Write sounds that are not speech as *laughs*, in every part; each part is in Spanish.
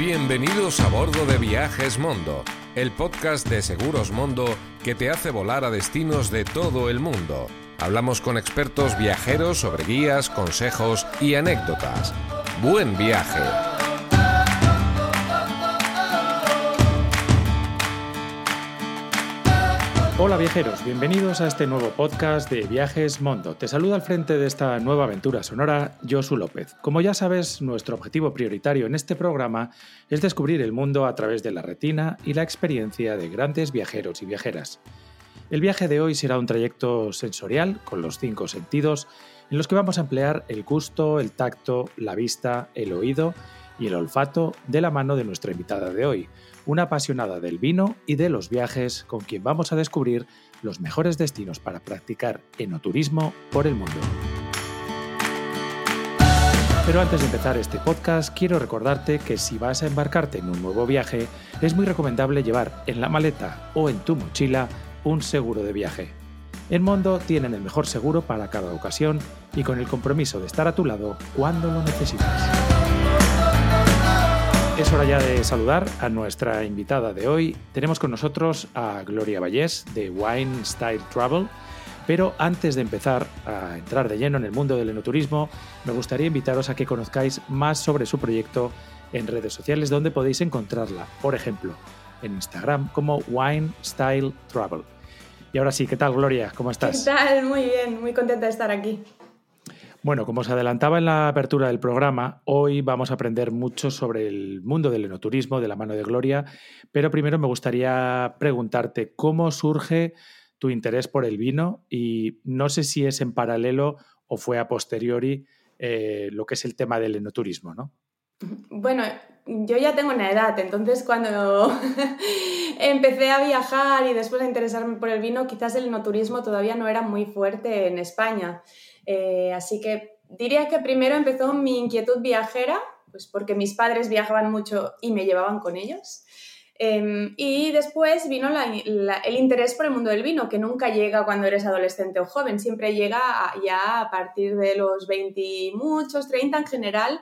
Bienvenidos a bordo de Viajes Mondo, el podcast de Seguros Mondo que te hace volar a destinos de todo el mundo. Hablamos con expertos viajeros sobre guías, consejos y anécdotas. Buen viaje. Hola viajeros, bienvenidos a este nuevo podcast de Viajes Mondo. Te saluda al frente de esta nueva aventura sonora Josu López. Como ya sabes, nuestro objetivo prioritario en este programa es descubrir el mundo a través de la retina y la experiencia de grandes viajeros y viajeras. El viaje de hoy será un trayecto sensorial con los cinco sentidos en los que vamos a emplear el gusto, el tacto, la vista, el oído y el olfato de la mano de nuestra invitada de hoy, una apasionada del vino y de los viajes con quien vamos a descubrir los mejores destinos para practicar enoturismo por el mundo. Pero antes de empezar este podcast, quiero recordarte que si vas a embarcarte en un nuevo viaje, es muy recomendable llevar en la maleta o en tu mochila un seguro de viaje. En Mondo tienen el mejor seguro para cada ocasión y con el compromiso de estar a tu lado cuando lo necesites. Es hora ya de saludar a nuestra invitada de hoy. Tenemos con nosotros a Gloria Vallés de Wine Style Travel. Pero antes de empezar a entrar de lleno en el mundo del enoturismo, me gustaría invitaros a que conozcáis más sobre su proyecto en redes sociales donde podéis encontrarla, por ejemplo, en Instagram como Wine Style Travel. Y ahora sí, ¿qué tal Gloria? ¿Cómo estás? ¿Qué tal? Muy bien, muy contenta de estar aquí. Bueno, como os adelantaba en la apertura del programa, hoy vamos a aprender mucho sobre el mundo del enoturismo de la mano de Gloria, pero primero me gustaría preguntarte cómo surge tu interés por el vino y no sé si es en paralelo o fue a posteriori eh, lo que es el tema del enoturismo, ¿no? Bueno, yo ya tengo una edad, entonces cuando *laughs* empecé a viajar y después a interesarme por el vino, quizás el enoturismo todavía no era muy fuerte en España. Eh, así que diría que primero empezó mi inquietud viajera, pues porque mis padres viajaban mucho y me llevaban con ellos. Em, y después vino el interés por el mundo del vino, que nunca llega cuando eres adolescente o joven, siempre llega ya a partir de los 20 muchos, 30 en general,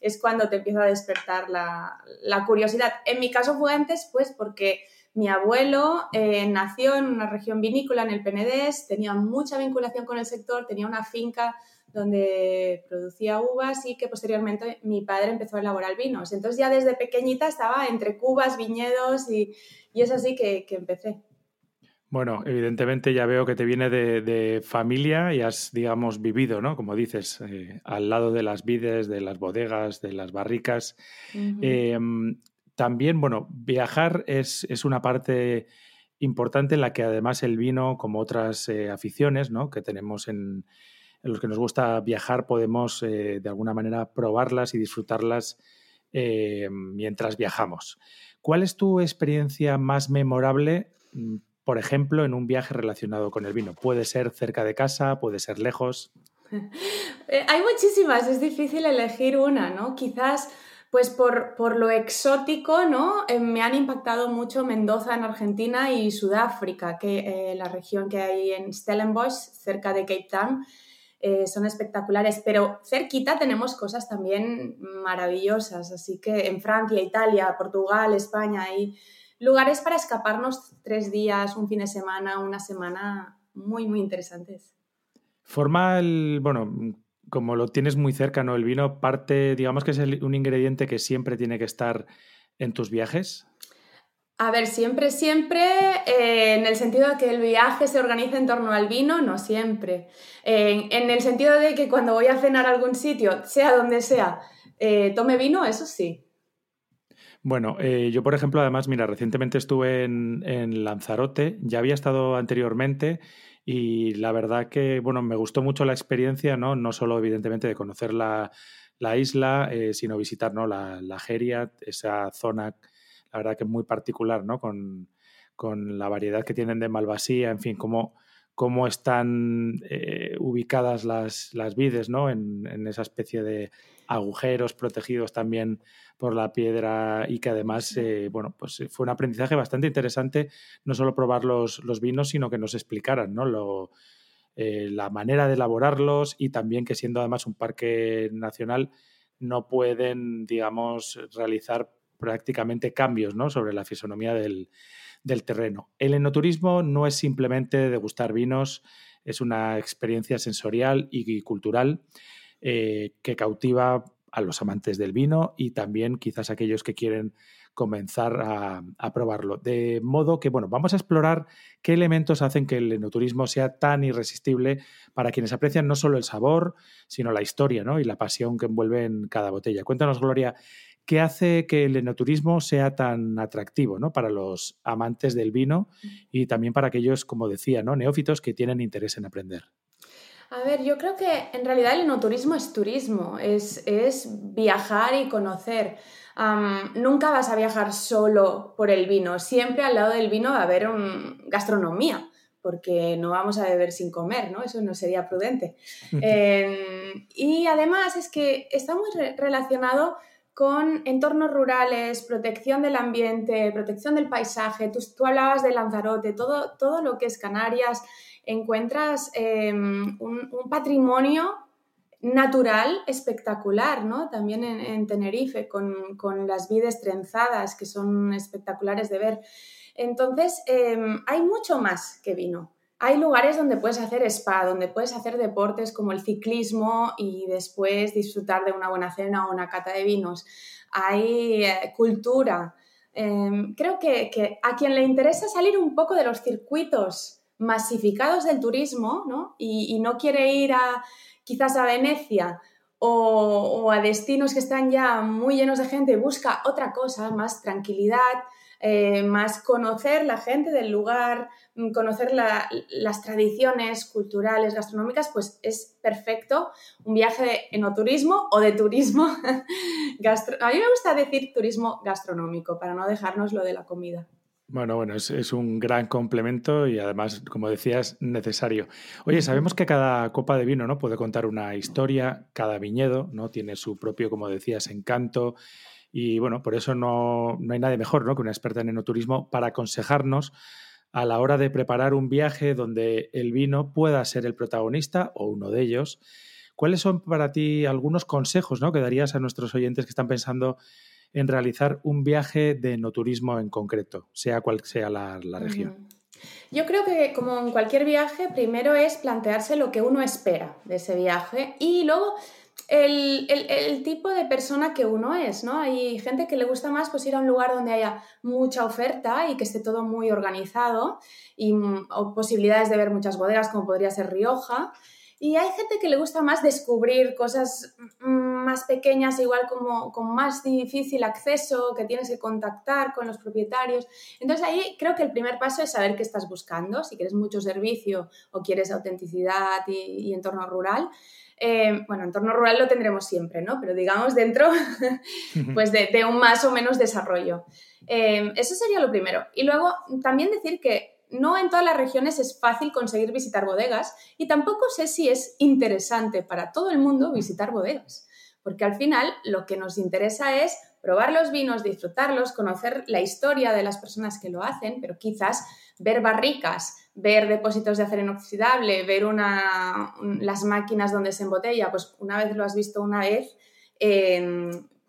es cuando te empieza a despertar la, curiosidad. En mi caso fue antes, pues porque mi abuelo eh, nació en una región vinícola en el Penedés, tenía mucha vinculación con el sector, tenía una finca donde producía uvas y que posteriormente mi padre empezó a elaborar vinos. Entonces ya desde pequeñita estaba entre cubas, viñedos y, es así que, empecé. Bueno, evidentemente ya veo que te viene de, familia y has, digamos, vivido, ¿no? Como dices, eh, al lado de las vides, de las bodegas, de las barricas. También, bueno, viajar es, una parte importante en la que además el vino, como otras eh, aficiones ¿no? que tenemos en, los que nos gusta viajar, podemos eh, de alguna manera probarlas y disfrutarlas eh, mientras viajamos. ¿Cuál es tu experiencia más memorable, mm, por ejemplo, en un viaje relacionado con el vino? Puede ser cerca de casa, puede ser lejos. *laughs* Hay muchísimas, es difícil elegir una, ¿no? Quizás pues por, lo exótico, ¿no? Eh, me han impactado mucho Mendoza en Argentina y Sudáfrica, que eh, la región que hay en Stellenbosch, cerca de Cape Town, eh, son espectaculares. Pero cerquita tenemos cosas también maravillosas, así que en Francia, Italia, Portugal, España hay lugares para escaparnos tres días, un fin de semana, una semana muy, muy interesantes. Forma el, bueno, como lo tienes muy cerca, ¿no? El vino parte, digamos que es un ingrediente que siempre tiene que estar en tus viajes. A ver, siempre, siempre, eh, en el sentido de que el viaje se organiza en torno al vino, no siempre. en el sentido de que cuando voy a cenar a algún sitio, sea donde sea, eh, tome vino, eso sí. Bueno, eh, yo por ejemplo, además, mira, recientemente estuve en, en Lanzarote, ya había estado anteriormente y la verdad que, bueno, me gustó mucho la experiencia, ¿no? No solo, evidentemente, de conocer la, isla, eh, sino visitar, ¿no? La, la Geria, esa zona, la verdad que muy particular, ¿no? Con, la variedad que tienen de Malvasía, en fin, cómo, cómo están eh, ubicadas las, las vides, ¿no? En, en, esa especie de agujeros protegidos también por la piedra y que además, eh, bueno, pues eh, fue un aprendizaje bastante interesante, no solo probar los, los vinos, sino que nos explicaran, ¿no? Lo, eh, la manera de elaborarlos y también que siendo además un parque nacional no pueden, digamos, realizar prácticamente cambios ¿no? sobre la fisonomía del, del terreno. El enoturismo no es simplemente degustar vinos, es una experiencia sensorial y cultural eh, que cautiva a los amantes del vino y también quizás aquellos que quieren comenzar a, probarlo. De modo que, bueno, vamos a explorar qué elementos hacen que el enoturismo sea tan irresistible para quienes aprecian no solo el sabor, sino la historia ¿no? y la pasión que envuelve en cada botella. Cuéntanos, Gloria, ¿qué hace que el enoturismo sea tan atractivo ¿no? para los amantes del vino y también para aquellos, como decía, ¿no? neófitos que tienen interés en aprender? A ver, yo creo que en realidad el enoturismo es turismo, es, viajar y conocer. nunca vas a viajar solo por el vino, siempre al lado del vino va a haber un, gastronomía, porque no vamos a beber sin comer, ¿no? Eso no sería prudente. Em, y además es que está muy relacionado con entornos rurales, protección del ambiente, protección del paisaje. Tú, tú hablabas de Lanzarote, todo, todo lo que es Canarias, encuentras em, un, patrimonio natural espectacular, ¿no? También en, Tenerife, con, las vides trenzadas, que son espectaculares de ver. Entonces, em, hay mucho más que vino. Hay lugares donde puedes hacer spa, donde puedes hacer deportes como el ciclismo y después disfrutar de una buena cena o una cata de vinos. Hay eh, cultura. Em, creo que, que a quien le interesa salir un poco de los circuitos masificados del turismo ¿no? Y, no quiere ir a quizás a Venecia o, a destinos que están ya muy llenos de gente, busca otra cosa, más tranquilidad, eh, más conocer la gente del lugar, mm, conocer las tradiciones culturales, gastronómicas, pues es perfecto un viaje de enoturismo o de turismo. *laughs* a mí me gusta decir turismo gastronómico para no dejarnos lo de la comida. Bueno, bueno, es, un gran complemento y además, como decías, necesario. Oye, sabemos que cada copa de vino ¿no? puede contar una historia, cada viñedo ¿no? tiene su propio, como decías, encanto. Y bueno, por eso no, no hay nadie mejor ¿no? que una experta en enoturismo para aconsejarnos a la hora de preparar un viaje donde el vino pueda ser el protagonista o uno de ellos. ¿Cuáles son para ti algunos consejos ¿no? que darías a nuestros oyentes que están pensando en realizar un viaje de no turismo en concreto, sea cual sea la, región? Yo creo que como en cualquier viaje, primero es plantearse lo que uno espera de ese viaje y luego el, tipo de persona que uno es, ¿no? Hay gente que le gusta más pues, ir a un lugar donde haya mucha oferta y que esté todo muy organizado y mm, o posibilidades de ver muchas bodegas como podría ser Rioja. Y hay gente que le gusta más descubrir cosas más pequeñas, igual como con más difícil acceso, que tienes que contactar con los propietarios. Entonces ahí creo que el primer paso es saber qué estás buscando, si quieres mucho servicio o quieres autenticidad y, entorno rural. Eh, bueno, entorno rural lo tendremos siempre, ¿no? Pero digamos dentro *laughs* pues de, un más o menos desarrollo. Eh, eso sería lo primero. Y luego también decir que no en todas las regiones es fácil conseguir visitar bodegas y tampoco sé si es interesante para todo el mundo visitar bodegas, porque al final lo que nos interesa es probar los vinos, disfrutarlos, conocer la historia de las personas que lo hacen, pero quizás ver barricas, ver depósitos de acero inoxidable, ver las máquinas donde se embotella, pues una vez lo has visto una vez,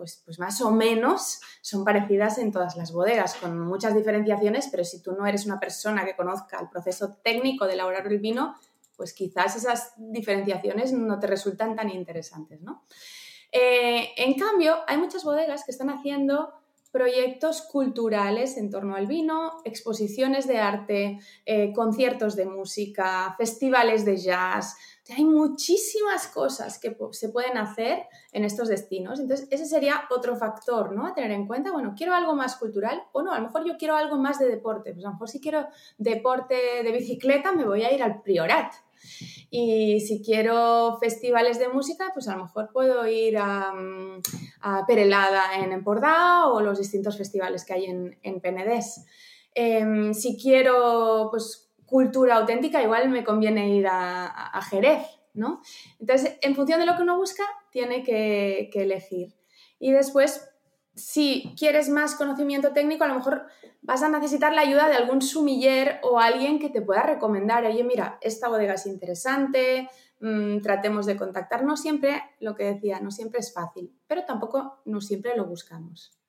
pues, pues, más o menos son parecidas en todas las bodegas, con muchas diferenciaciones, pero si tú no eres una persona que conozca el proceso técnico de elaborar el vino, pues quizás esas diferenciaciones no te resultan tan interesantes, ¿no? Eh, en cambio, hay muchas bodegas que están haciendo proyectos culturales en torno al vino, exposiciones de arte, eh, conciertos de música, festivales de jazz, hay muchísimas cosas que se pueden hacer en estos destinos. Entonces, ese sería otro factor, ¿no? A tener en cuenta, bueno, quiero algo más cultural o no, a lo mejor yo quiero algo más de deporte. Pues a lo mejor si quiero deporte de bicicleta, me voy a ir al Priorat. Y si quiero festivales de música, pues a lo mejor puedo ir a, Perelada en Empordà o los distintos festivales que hay en, en Penedés. Em, si quiero, pues cultura auténtica, igual me conviene ir a, Jerez, ¿no? Entonces, en función de lo que uno busca, tiene que, elegir. Y después, si quieres más conocimiento técnico, a lo mejor vas a necesitar la ayuda de algún sumiller o alguien que te pueda recomendar, oye, mira, esta bodega es interesante, mm, tratemos de contactar. No siempre, lo que decía, no siempre es fácil, pero tampoco no siempre lo buscamos.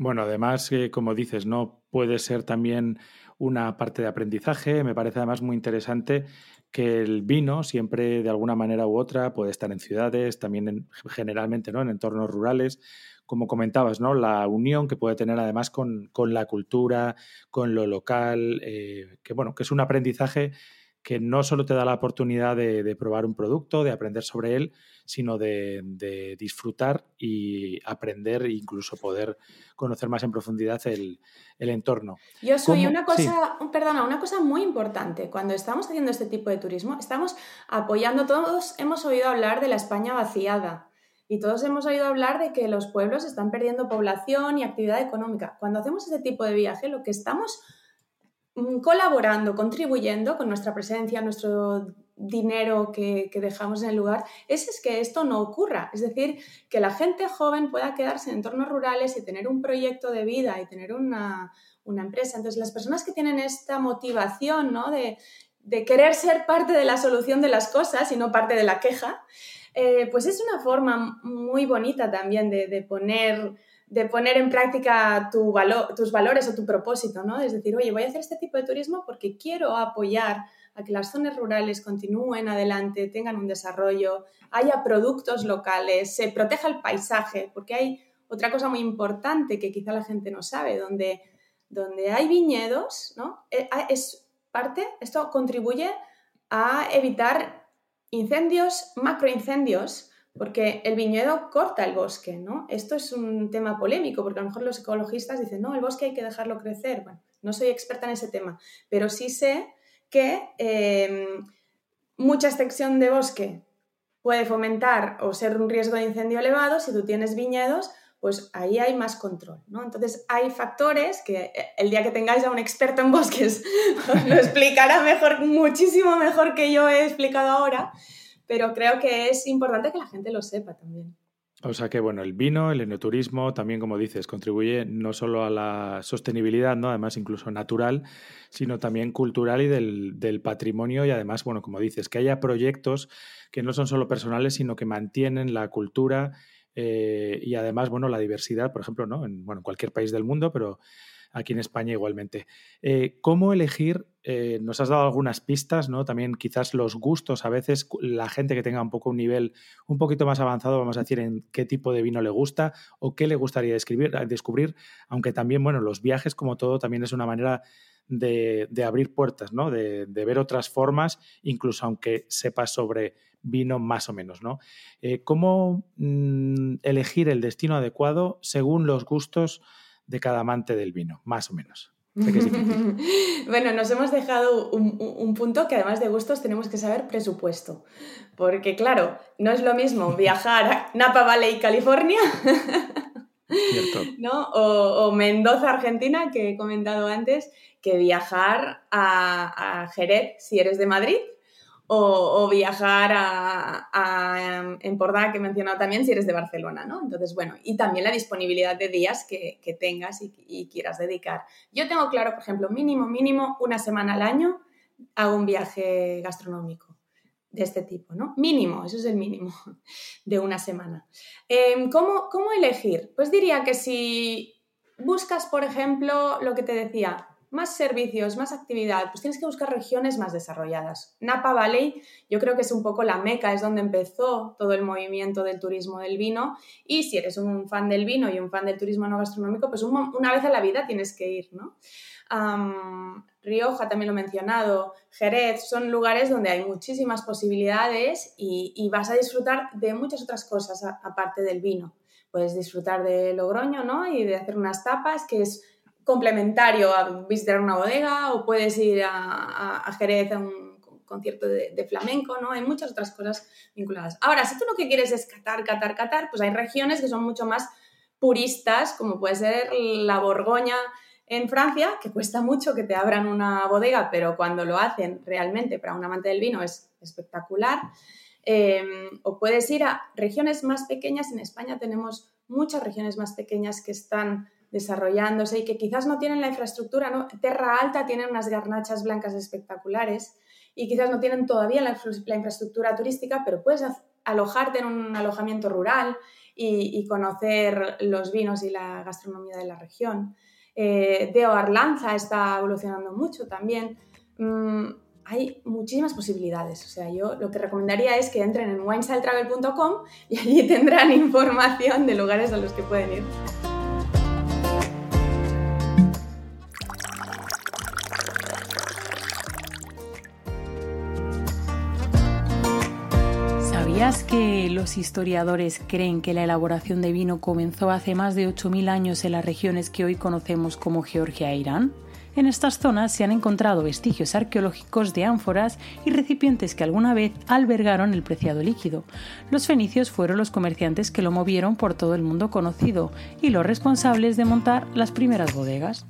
Bueno, además, eh, como dices, ¿no? Puede ser también una parte de aprendizaje. Me parece además muy interesante que el vino siempre de alguna manera u otra puede estar en ciudades, también generalmente ¿no? en entornos rurales, como comentabas, ¿no? la unión que puede tener además con, la cultura, con lo local, eh, que bueno, que es un aprendizaje que no solo te da la oportunidad de, probar un producto, de aprender sobre él, sino de, disfrutar y aprender e incluso poder conocer más en profundidad el, entorno. Yo soy una cosa, perdona, una cosa muy importante. Cuando estamos haciendo este tipo de turismo, estamos apoyando, todos hemos oído hablar de la España vaciada. Y todos hemos oído hablar de que los pueblos están perdiendo población y actividad económica. Cuando hacemos este tipo de viaje, lo que estamos colaborando, contribuyendo con nuestra presencia, nuestro dinero que, dejamos en el lugar, es, que esto no ocurra. Es decir, que la gente joven pueda quedarse en entornos rurales y tener un proyecto de vida y tener una, empresa. Entonces, las personas que tienen esta motivación ¿no? de, querer ser parte de la solución de las cosas y no parte de la queja, eh, pues es una forma muy bonita también de poner de poner en práctica tu valor, tus valores o tu propósito, ¿no? Es decir, oye, voy a hacer este tipo de turismo porque quiero apoyar a que las zonas rurales continúen adelante, tengan un desarrollo, haya productos locales, se proteja el paisaje, porque hay otra cosa muy importante que quizá la gente no sabe, donde, donde hay viñedos, ¿no? Eh, es parte, esto contribuye a evitar incendios, macroincendios, porque el viñedo corta el bosque, ¿no? Esto es un tema polémico, porque a lo mejor los ecologistas dicen, no, el bosque hay que dejarlo crecer. Bueno, no soy experta en ese tema, pero sí sé que em, mucha extensión de bosque puede fomentar o ser un riesgo de incendio elevado. Si tú tienes viñedos, pues ahí hay más control, ¿no? Entonces hay factores que eh, el día que tengáis a un experto en bosques os *laughs* lo explicará mejor, muchísimo mejor que yo he explicado ahora, pero creo que es importante que la gente lo sepa también. O sea que, bueno, el vino, el enoturismo, también, como dices, contribuye no solo a la sostenibilidad, ¿no? además incluso natural, sino también cultural y del, patrimonio y además, bueno, como dices, que haya proyectos que no son solo personales, sino que mantienen la cultura eh, y además, bueno, la diversidad, por ejemplo, ¿no? En, bueno, en cualquier país del mundo, pero aquí en España igualmente. Eh, ¿Cómo elegir? Eh, nos has dado algunas pistas, ¿no? También quizás los gustos, a veces la gente que tenga un poco un nivel un poquito más avanzado, vamos a decir, en qué tipo de vino le gusta o qué le gustaría descubrir, aunque también, bueno, los viajes como todo también es una manera de, abrir puertas, ¿no? De, ver otras formas, incluso aunque sepas sobre vino más o menos, ¿no? Eh, ¿Cómo mm, elegir el destino adecuado según los gustos de cada amante del vino, más o menos. *laughs* bueno, nos hemos dejado un, punto que además de gustos tenemos que saber presupuesto. Porque claro, no es lo mismo *laughs* viajar a Napa Valley, California, *laughs* ¿no? o, Mendoza, Argentina, que he comentado antes, que viajar a, a Jerez si eres de Madrid o, viajar a, em, en Porda, que he mencionado también, si eres de Barcelona, ¿no? Entonces, bueno, y también la disponibilidad de días que, tengas y, quieras dedicar. Yo tengo claro, por ejemplo, mínimo, mínimo, una semana al año hago un viaje gastronómico de este tipo, ¿no? Mínimo, eso es el mínimo *laughs* de una semana. Em, ¿cómo, ¿Cómo elegir? Pues diría que si buscas, por ejemplo, lo que te decía, más servicios, más actividad, pues tienes que buscar regiones más desarrolladas. Napa Valley yo creo que es un poco la meca, es donde empezó todo el movimiento del turismo del vino y si eres un fan del vino y un fan del turismo no gastronómico, pues una vez a la vida tienes que ir, ¿no? Rioja también lo he mencionado, Jerez, son lugares donde hay muchísimas posibilidades y, vas a disfrutar de muchas otras cosas aparte del vino. Puedes disfrutar de Logroño, ¿no? Y de hacer unas tapas, que es complementario a visitar una bodega o puedes ir a, Jerez a un concierto de, flamenco, ¿no? Hay muchas otras cosas vinculadas. Ahora, si tú lo que quieres es catar, catar, catar, pues hay regiones que son mucho más puristas, como puede ser la Borgoña en Francia, que cuesta mucho que te abran una bodega, pero cuando lo hacen realmente para un amante del vino es espectacular. Em, o puedes ir a regiones más pequeñas. En España tenemos muchas regiones más pequeñas que están desarrollándose y que quizás no tienen la infraestructura, ¿no? Terra Alta tiene unas garnachas blancas espectaculares y quizás no tienen todavía la, infraestructura turística, pero puedes alojarte en un alojamiento rural y, conocer los vinos y la gastronomía de la región. Eh, Arlanza está evolucionando mucho también. Mm, hay muchísimas posibilidades. O sea, yo lo que recomendaría es que entren en winestyletravel.com y allí *laughs* tendrán información de lugares a los que pueden ir. Los historiadores creen que la elaboración de vino comenzó hace más de 8.000 años en las regiones que hoy conocemos como Georgia e Irán? En estas zonas se han encontrado vestigios arqueológicos de ánforas y recipientes que alguna vez albergaron el preciado líquido. Los fenicios fueron los comerciantes que lo movieron por todo el mundo conocido y los responsables de montar las primeras bodegas.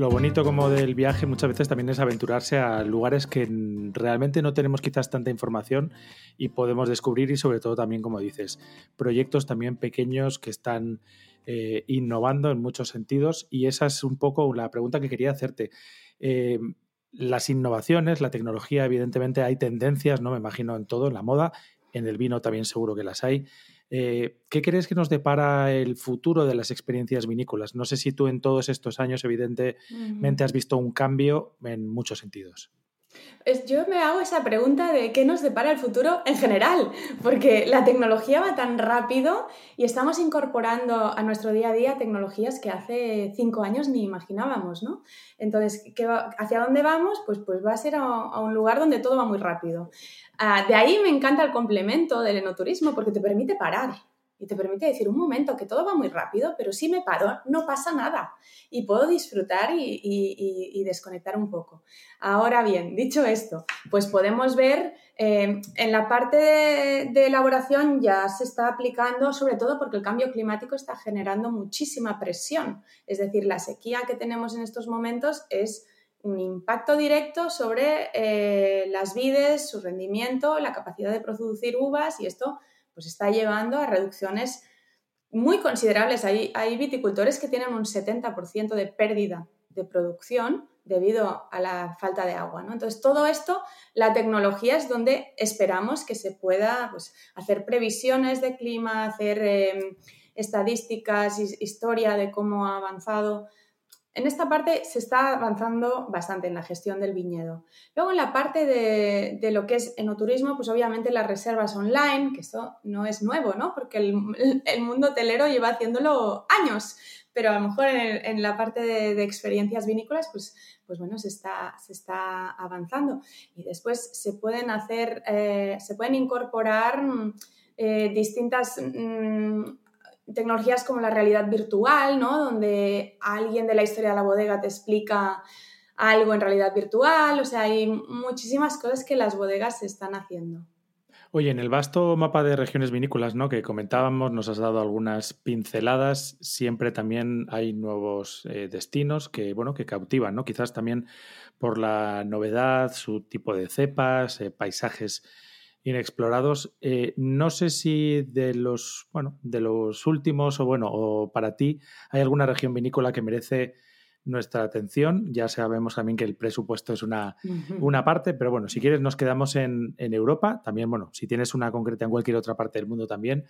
Lo bonito como del viaje muchas veces también es aventurarse a lugares que realmente no tenemos quizás tanta información y podemos descubrir y sobre todo también, como dices, proyectos también pequeños que están eh, innovando en muchos sentidos y esa es un poco la pregunta que quería hacerte. Eh, las innovaciones, la tecnología, evidentemente hay tendencias, ¿no? Me imagino en todo, en la moda, en el vino también seguro que las hay. Eh, ¿Qué crees que nos depara el futuro de las experiencias vinícolas? No sé si tú en todos estos años, evidentemente, has visto un cambio en muchos sentidos. Yo me hago esa pregunta de qué nos depara el futuro en general, porque la tecnología va tan rápido y estamos incorporando a nuestro día a día tecnologías que hace cinco años ni imaginábamos, ¿no? Entonces, ¿hacia dónde vamos? Pues, pues va a ser a un lugar donde todo va muy rápido. Ah, de ahí me encanta el complemento del enoturismo porque te permite parar y te permite decir un momento que todo va muy rápido, pero si me paro no pasa nada y puedo disfrutar y, desconectar un poco. Ahora bien, dicho esto, pues podemos ver eh, en la parte de, elaboración ya se está aplicando, sobre todo porque el cambio climático está generando muchísima presión. Es decir, la sequía que tenemos en estos momentos es un impacto directo sobre eh, las vides, su rendimiento, la capacidad de producir uvas y esto pues está llevando a reducciones muy considerables. Hay, hay viticultores que tienen un 70% de pérdida de producción debido a la falta de agua. ¿no? Entonces, todo esto, la tecnología es donde esperamos que se pueda pues, hacer previsiones de clima, hacer eh, estadísticas, historia de cómo ha avanzado en esta parte se está avanzando bastante en la gestión del viñedo. Luego en la parte de, lo que es enoturismo, pues obviamente las reservas online, que esto no es nuevo, ¿no? Porque el, mundo hotelero lleva haciéndolo años, pero a lo mejor en, la parte de, experiencias vinícolas, pues, pues bueno, se está, se está avanzando. Y después se pueden hacer, eh, se pueden incorporar eh, distintas... Mm, tecnologías como la realidad virtual, ¿no? Donde alguien de la historia de la bodega te explica algo en realidad virtual, o sea, hay muchísimas cosas que las bodegas están haciendo. Oye, en el vasto mapa de regiones vinícolas, ¿no? Que comentábamos, nos has dado algunas pinceladas. Siempre también hay nuevos eh, destinos que, bueno, que cautivan, ¿no? Quizás también por la novedad, su tipo de cepas, eh, paisajes inexplorados. Eh, no sé si de los, bueno, de los últimos o bueno, o para ti, hay alguna región vinícola que merece nuestra atención. Ya sabemos también que el presupuesto es una, una parte, pero bueno, si quieres nos quedamos en, Europa. También, bueno, si tienes una concreta en cualquier otra parte del mundo también.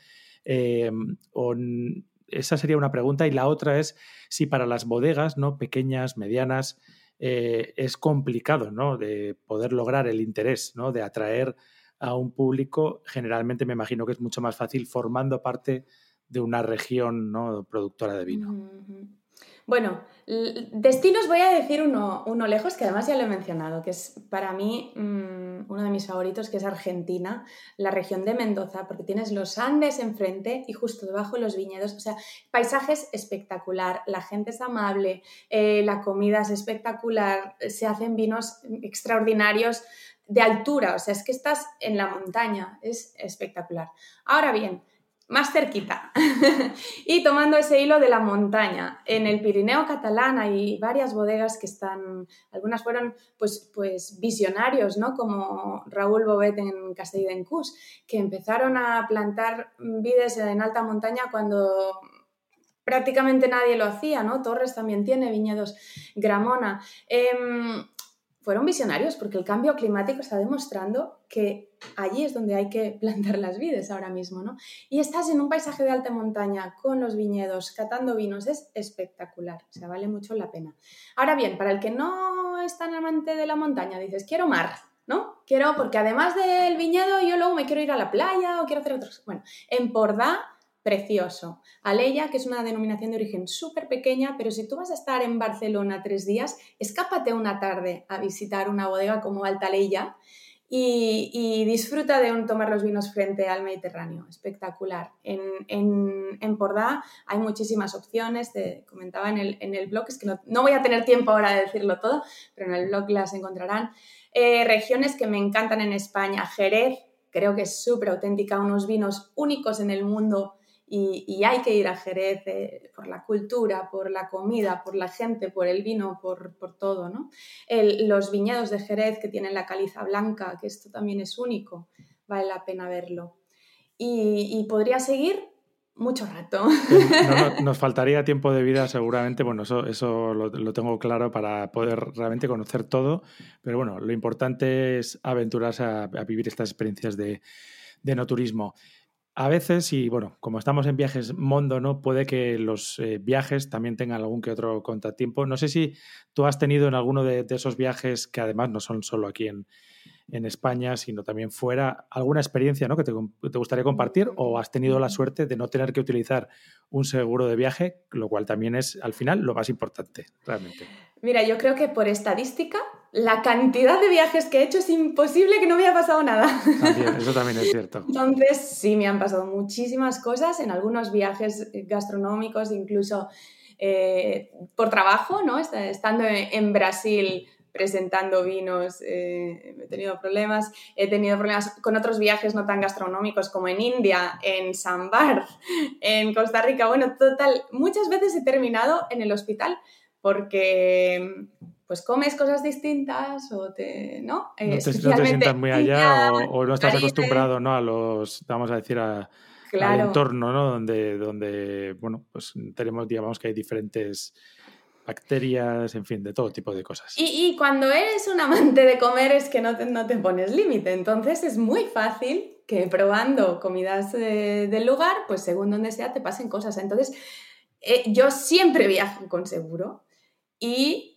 Eh, esa sería una pregunta. Y la otra es si para las bodegas, ¿no? Pequeñas, medianas, eh, es complicado, ¿no? De poder lograr el interés, ¿no? De atraer a un público, generalmente me imagino que es mucho más fácil formando parte de una región ¿no? productora de vino. Bueno, destinos voy a decir uno, uno, lejos, que además ya lo he mencionado, que es para mí mm, uno de mis favoritos, que es Argentina, la región de Mendoza, porque tienes los Andes enfrente y justo debajo los viñedos, o sea, paisajes espectacular, la gente es amable, eh, la comida es espectacular, se hacen vinos extraordinarios, de altura, o sea, es que estás en la montaña, es espectacular. Ahora bien, más cerquita, *laughs* y tomando ese hilo de la montaña, en el Pirineo catalán hay varias bodegas que están, algunas fueron pues, pues visionarios, ¿no? Como Raúl Bobet en Castelldencús, que empezaron a plantar vides en alta montaña cuando prácticamente nadie lo hacía, ¿no? Torres también tiene viñedos, Gramona. Em, fueron visionarios porque el cambio climático está demostrando que allí es donde hay que *laughs* plantar las vides ahora mismo, ¿no? Y estás en un paisaje de alta montaña con los viñedos, catando vinos, es espectacular, o sea, vale mucho la pena. Ahora bien, para el que no es tan amante de la montaña, dices, quiero mar, ¿no? Quiero, porque además del viñedo yo luego me quiero ir a la playa o quiero hacer otros... Bueno, en Pordá precioso. Aleya, que es una denominación de origen súper pequeña, pero si tú vas a estar en Barcelona tres días, escápate una tarde a visitar una bodega como Altaleya y, y disfruta de un, tomar los vinos frente al Mediterráneo. Espectacular. En, en, en hay muchísimas opciones, te comentaba en el, en el blog, es que no, no, voy a tener tiempo ahora de decirlo todo, pero en el blog las encontrarán. Eh, regiones que me encantan en España, Jerez, creo que es súper auténtica, unos vinos únicos en el mundo y, hay que ir a Jerez eh, por la cultura, por la comida, por la gente, por el vino, por, todo, ¿no? los viñedos de Jerez que tienen la caliza blanca, que esto también es único, vale la pena verlo. Y, podría seguir mucho rato. *laughs* *laughs* nos faltaría tiempo de vida seguramente, bueno, eso, eso lo, tengo claro para poder realmente conocer todo, pero bueno, lo importante es aventurarse a, vivir estas experiencias de, de no turismo. A veces, y bueno, como estamos en viajes Mondo, ¿no? Puede que los eh, viajes también tengan algún que otro contratiempo. No sé si tú has tenido en alguno de, esos viajes, que además no son solo aquí en, en España, sino también fuera, alguna experiencia ¿no? que te, te, gustaría compartir o has tenido la suerte de no tener que utilizar un seguro de viaje, lo cual también es al final lo más importante, realmente. Mira, yo creo que por estadística, la cantidad de viajes que he hecho es imposible que no me haya pasado nada. eso también es *laughs* cierto. Entonces, sí, me han pasado muchísimas cosas en algunos viajes gastronómicos, incluso eh, por trabajo, ¿no? Estando en Brasil presentando vinos, eh, he tenido problemas. He tenido problemas con otros viajes no tan gastronómicos como en India, en Sambar, *laughs* en Costa Rica. Bueno, total, muchas veces he terminado en el hospital porque pues comes cosas distintas o te, ¿no? No te, sientas muy allá o, no estás acostumbrado, ¿no? A los, vamos a decir, a, al entorno, ¿no? Donde, donde, bueno, pues tenemos, digamos que hay diferentes bacterias, en fin, de todo tipo de cosas. Y, cuando eres un amante de comer es que no te, no te pones límite, entonces es muy fácil que probando comidas eh, del lugar, pues según donde sea, te pasen cosas. Entonces, eh, yo siempre viajo con seguro y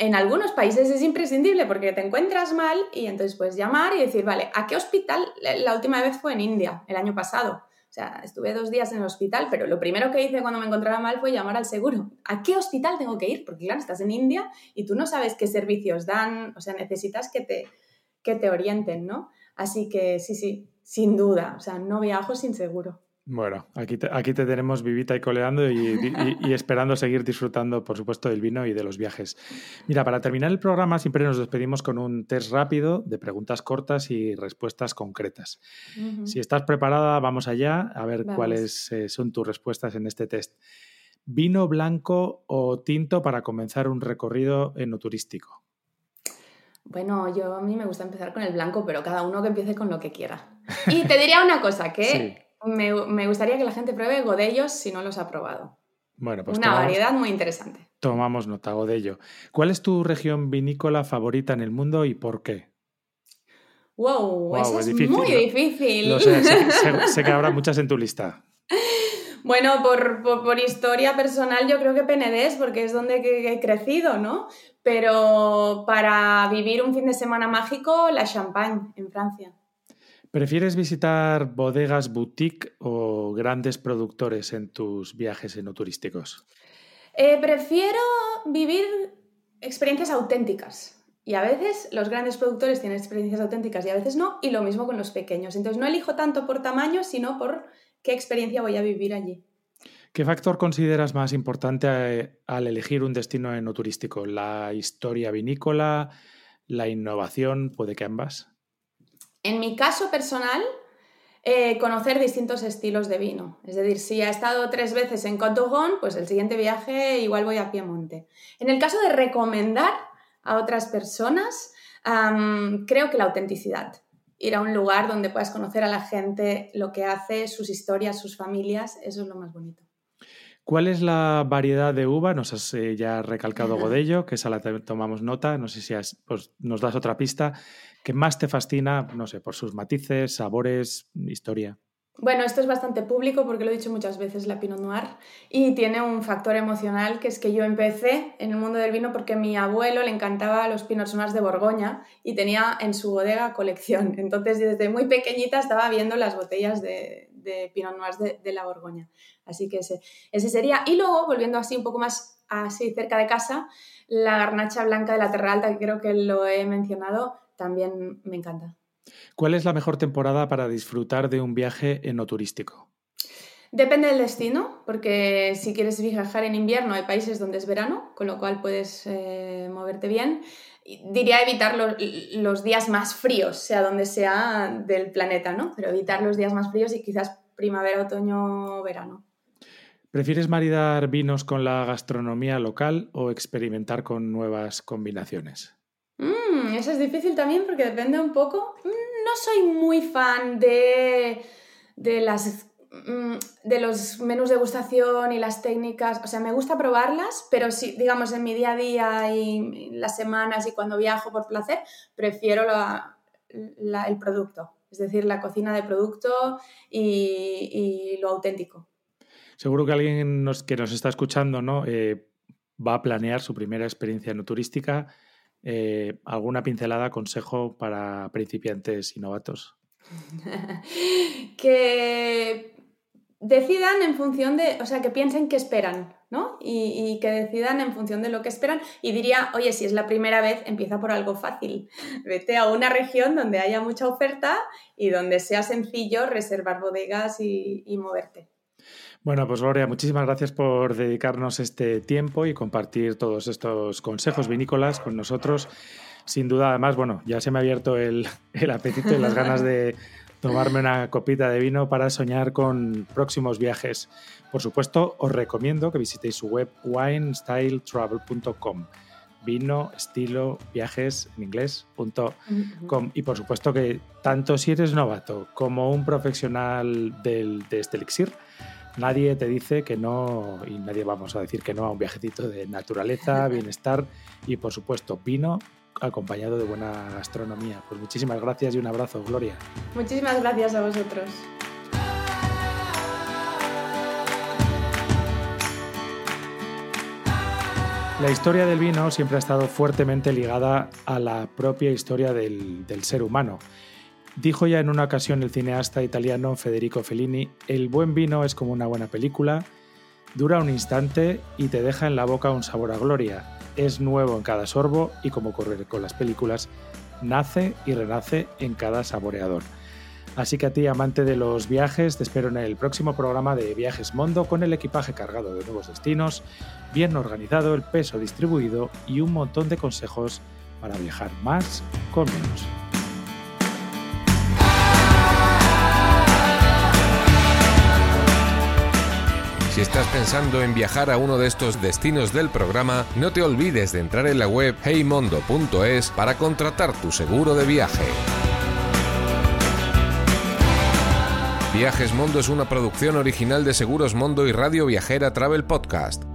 en algunos países es imprescindible porque te encuentras mal y entonces puedes llamar y decir, vale, ¿a qué hospital? La última vez fue en India, el año pasado. O sea, estuve dos días en el hospital, pero lo primero que hice cuando me encontraba mal fue llamar al seguro. ¿A qué hospital tengo que ir? Porque claro, estás en India y tú no sabes qué servicios dan, o sea, necesitas que te, que te orienten, ¿no? Así que sí, sí, sin duda, o sea, no viajo sin seguro. Bueno, aquí te, aquí te tenemos vivita y coleando y, esperando seguir disfrutando, por supuesto, del vino y de los viajes. Mira, para terminar el programa siempre nos despedimos con un test rápido de preguntas cortas y respuestas concretas. Si estás preparada, vamos allá a ver cuáles eh, son tus respuestas en este test. ¿Vino blanco o tinto para comenzar un recorrido enoturístico? Bueno, yo a mí me gusta empezar con el blanco, pero cada uno que empiece con lo que quiera. *laughs* Y te diría una cosa, que me, gustaría que la gente pruebe godellos si no los ha probado. Bueno, pues Una variedad muy interesante. Tomamos nota, godello. ¿Cuál es tu región vinícola favorita en el mundo y por qué? Wow, eso es, muy difícil. *laughs* sé, que habrá muchas en tu lista. Bueno, por, historia personal yo creo que Penedés, porque es donde he crecido, ¿no? Pero para vivir un fin de semana mágico, la Champagne, en Francia. ¿Prefieres visitar bodegas boutique o grandes productores en tus viajes enoturísticos? Eh, prefiero vivir experiencias auténticas. Y a veces los grandes productores tienen experiencias auténticas y a veces no, y lo mismo con los pequeños. Entonces no elijo tanto por tamaño, sino por qué experiencia voy a vivir allí. ¿Qué factor consideras más importante eh, al elegir un destino enoturístico? ¿La historia vinícola? ¿La innovación? ¿Puede que ambas? En mi caso personal, eh, conocer distintos estilos de vino. Es decir, si he estado tres veces en Côte pues el siguiente viaje igual voy a Piemonte. En el caso de recomendar a otras personas, creo que la autenticidad. Ir a un lugar donde puedas conocer a la gente, lo que hace, sus historias, sus familias, eso es lo más bonito. ¿Cuál es la variedad de uva? Nos has eh, ya recalcado Godello, que esa la tomamos nota. No sé si pues, nos das otra pista. ¿Qué más te fascina? No sé, por sus matices, sabores, historia. Bueno, esto es bastante público porque lo he dicho muchas veces, la Pinot Noir, y tiene un factor emocional que es que yo empecé en el mundo del vino porque a mi abuelo le encantaba los Pinots Noirs de Borgoña y tenía en su bodega colección. Entonces, desde muy pequeñita estaba viendo las botellas de, de Pinot Noirs de, la Borgoña. Así que ese, ese sería. Y luego, volviendo así un poco más así cerca de casa, la garnacha blanca de la Terra Alta, que creo que lo he mencionado, también me encanta. ¿Cuál es la mejor temporada para disfrutar de un viaje enoturístico? Depende del destino, porque si quieres viajar en invierno hay países donde es verano, con lo cual puedes eh, moverte bien. Diría evitar los, días más fríos, sea donde sea del planeta, ¿no? Pero evitar los días más fríos y quizás primavera, otoño, verano. ¿Prefieres maridar vinos con la gastronomía local o experimentar con nuevas combinaciones? Eso es difícil también porque depende un poco. Mm, no soy muy fan de, mm, de los menús de gustación y las técnicas, o sea, me gusta probarlas, pero si, digamos, en mi día a día y las semanas y cuando viajo por placer, prefiero el producto, es decir, la cocina de producto y, lo auténtico. Seguro que alguien que nos está escuchando ¿no? Eh, va a planear su primera experiencia no turística eh, ¿Alguna pincelada, consejo para principiantes y novatos? *laughs* que decidan en función de, o sea, que piensen qué esperan, ¿no? Y, que decidan en función de lo que esperan. Y diría, oye, si es la primera vez, empieza por algo fácil. *laughs* Vete a una región donde haya mucha oferta y donde sea sencillo reservar bodegas y moverte. Bueno, pues Gloria, muchísimas gracias por dedicarnos este tiempo y compartir todos estos consejos vinícolas con nosotros. Sin duda, además, bueno, ya se me ha abierto el, *laughs* apetito y las ganas de tomarme una copita de vino para soñar con próximos viajes. Por supuesto, os recomiendo que visitéis su web winestyletravel.com vino, estilo, viajes en inglés.com. Y por supuesto que tanto si eres novato como un profesional del, de este elixir, nadie te dice que no, y nadie vamos a decir que no a un viajecito de naturaleza, *laughs* bienestar y por supuesto vino acompañado de buena gastronomía. Pues muchísimas gracias y un abrazo, Gloria. Muchísimas gracias a vosotros. La historia del vino siempre ha estado fuertemente ligada a la propia historia del, del ser humano Dijo ya en una ocasión el cineasta italiano Federico Fellini, el buen vino es como una buena película, dura un instante y te deja en la boca un sabor a gloria. Es nuevo en cada sorbo y como ocurre con las películas, nace y renace en cada saboreador. Así que a ti, amante de los viajes, te espero en el próximo programa de Viajes Mondo con el equipaje cargado de nuevos destinos, bien organizado, el peso distribuido y un montón de consejos para viajar más con menos. Si estás pensando en viajar a uno de estos destinos del programa, no te olvides de entrar en la web heymondo.es para contratar tu seguro de viaje. Viajes Mondo es una producción original de Seguros Mondo y Radio Viajera Travel Podcast.